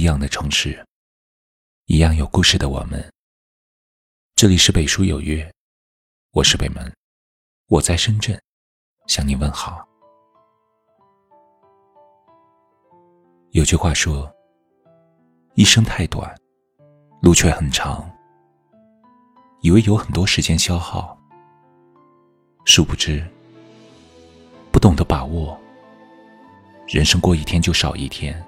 一样的城市，一样有故事的我们。这里是北书有约，我是北门，我在深圳向你问好。有句话说：“一生太短，路却很长。”以为有很多时间消耗，殊不知，不懂得把握，人生过一天就少一天。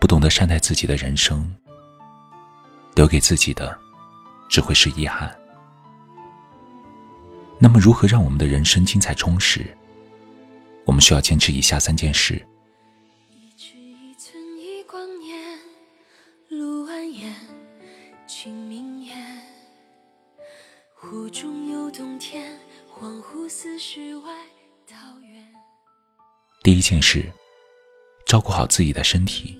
不懂得善待自己的人生，留给自己的只会是遗憾。那么，如何让我们的人生精彩充实？我们需要坚持以下三件事。第一件事，照顾好自己的身体。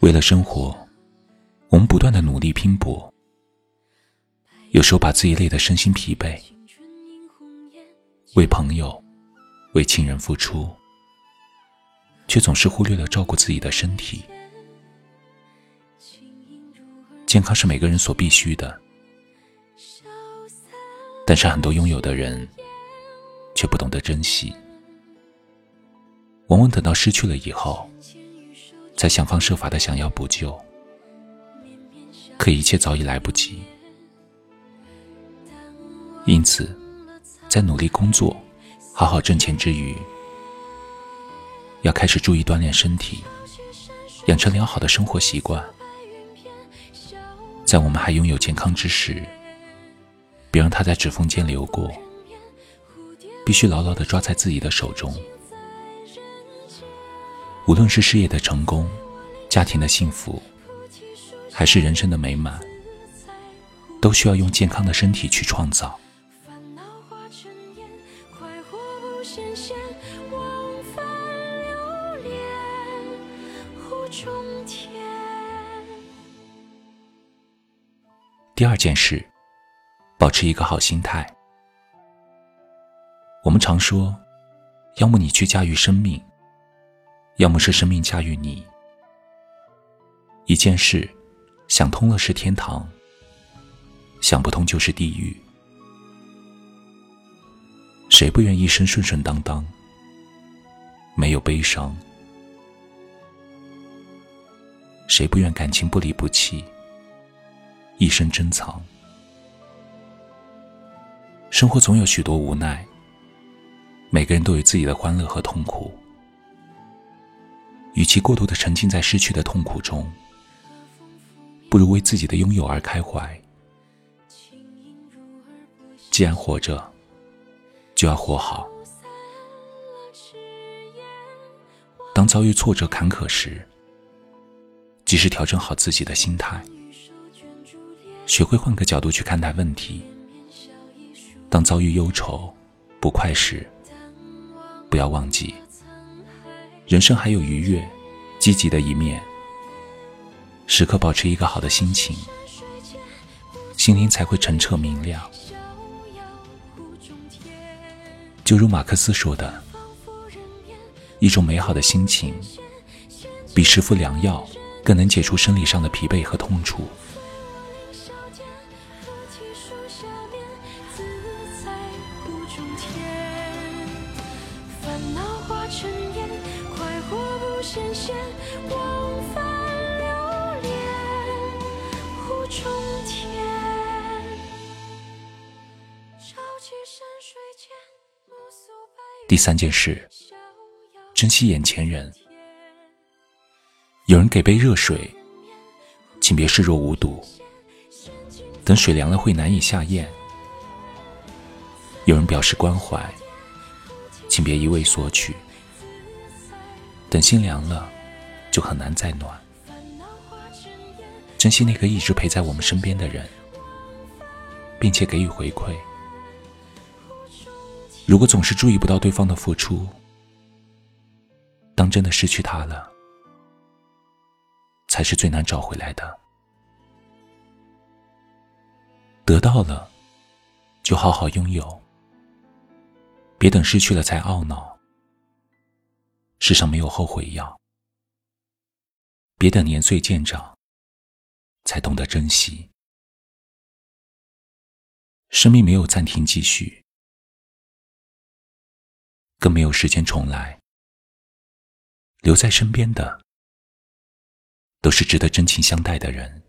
为了生活，我们不断的努力拼搏，有时候把自己累得身心疲惫，为朋友、为亲人付出，却总是忽略了照顾自己的身体。健康是每个人所必须的，但是很多拥有的人却不懂得珍惜，往往等到失去了以后。才想方设法的想要补救，可一切早已来不及。因此，在努力工作、好好挣钱之余，要开始注意锻炼身体，养成良好的生活习惯。在我们还拥有健康之时，别让它在指缝间流过，必须牢牢的抓在自己的手中。无论是事业的成功、家庭的幸福，还是人生的美满，都需要用健康的身体去创造。第二件事，保持一个好心态。我们常说，要么你去驾驭生命。要么是生命驾驭你。一件事，想通了是天堂，想不通就是地狱。谁不愿一生顺顺当当，没有悲伤？谁不愿感情不离不弃，一生珍藏？生活总有许多无奈，每个人都有自己的欢乐和痛苦。与其过度的沉浸在失去的痛苦中，不如为自己的拥有而开怀。既然活着，就要活好。当遭遇挫折坎坷时，及时调整好自己的心态，学会换个角度去看待问题。当遭遇忧愁、不快时，不要忘记。人生还有愉悦、积极的一面，时刻保持一个好的心情，心灵才会澄澈明亮。就如马克思说的：“一种美好的心情，比食服良药更能解除生理上的疲惫和痛楚。”第三件事，珍惜眼前人。有人给杯热水，请别视若无睹；等水凉了会难以下咽。有人表示关怀，请别一味索取；等心凉了，就很难再暖。珍惜那个一直陪在我们身边的人，并且给予回馈。如果总是注意不到对方的付出，当真的失去他了，才是最难找回来的。得到了，就好好拥有，别等失去了才懊恼。世上没有后悔药，别等年岁渐长，才懂得珍惜。生命没有暂停继续，更没有时间重来。留在身边的，都是值得真情相待的人。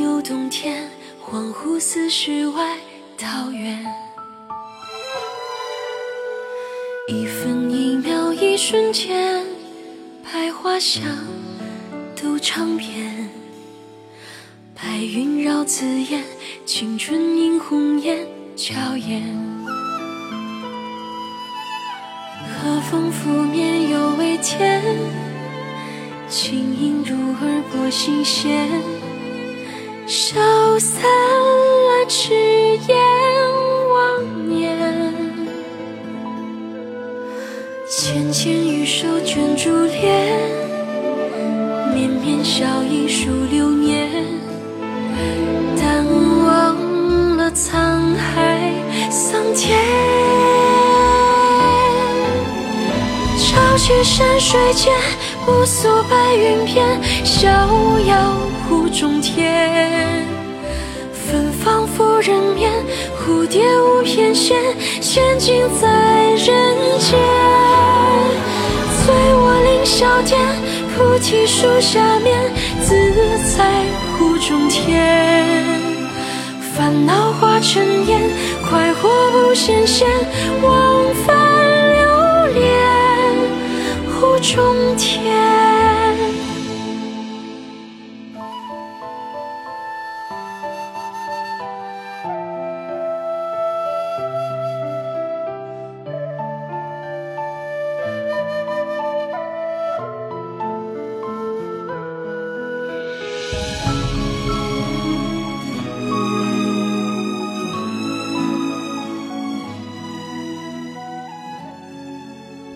有冬天，恍惚似世外桃源。一分一秒一瞬间，百花香都尝遍。白云绕紫烟，青春映红颜，娇艳。和风拂面犹未甜，轻盈入耳拨心弦，消散了痴言妄言。纤纤玉手卷珠帘，绵绵笑意数流年，淡忘了沧海桑田。青山水间，不诉白云边，逍遥湖中天。芬芳拂人面，蝴蝶舞翩跹，仙境在人间。醉卧凌霄殿，菩提树下面，自在湖中天。烦恼化尘烟，快活不显现，往返流连。湖中天。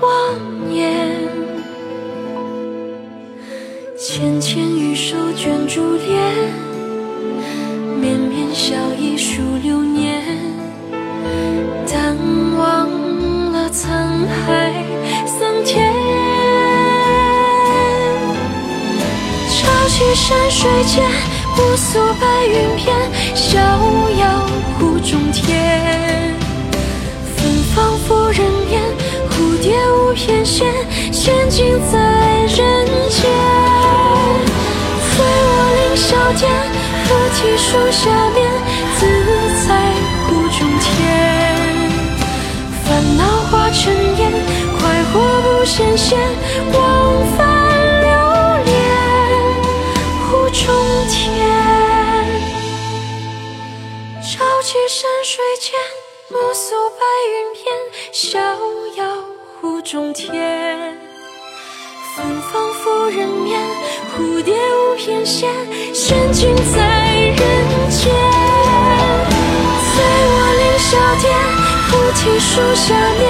妄言。纤纤玉手卷珠帘，绵绵笑意数流年，淡忘了沧海桑田。潮起山水间，不诉白云边，逍遥湖中天。芬芳拂人面，翩跹，仙境在人间。醉卧凌霄殿菩提树下面，自在湖中天。烦恼化尘烟，快活不显现，往返流连湖中天。潮起山水间，暮宿白云边，逍遥湖中天。芬芳拂人面，蝴蝶舞翩跹，仙境在人间。醉卧凌霄殿，菩提树下面，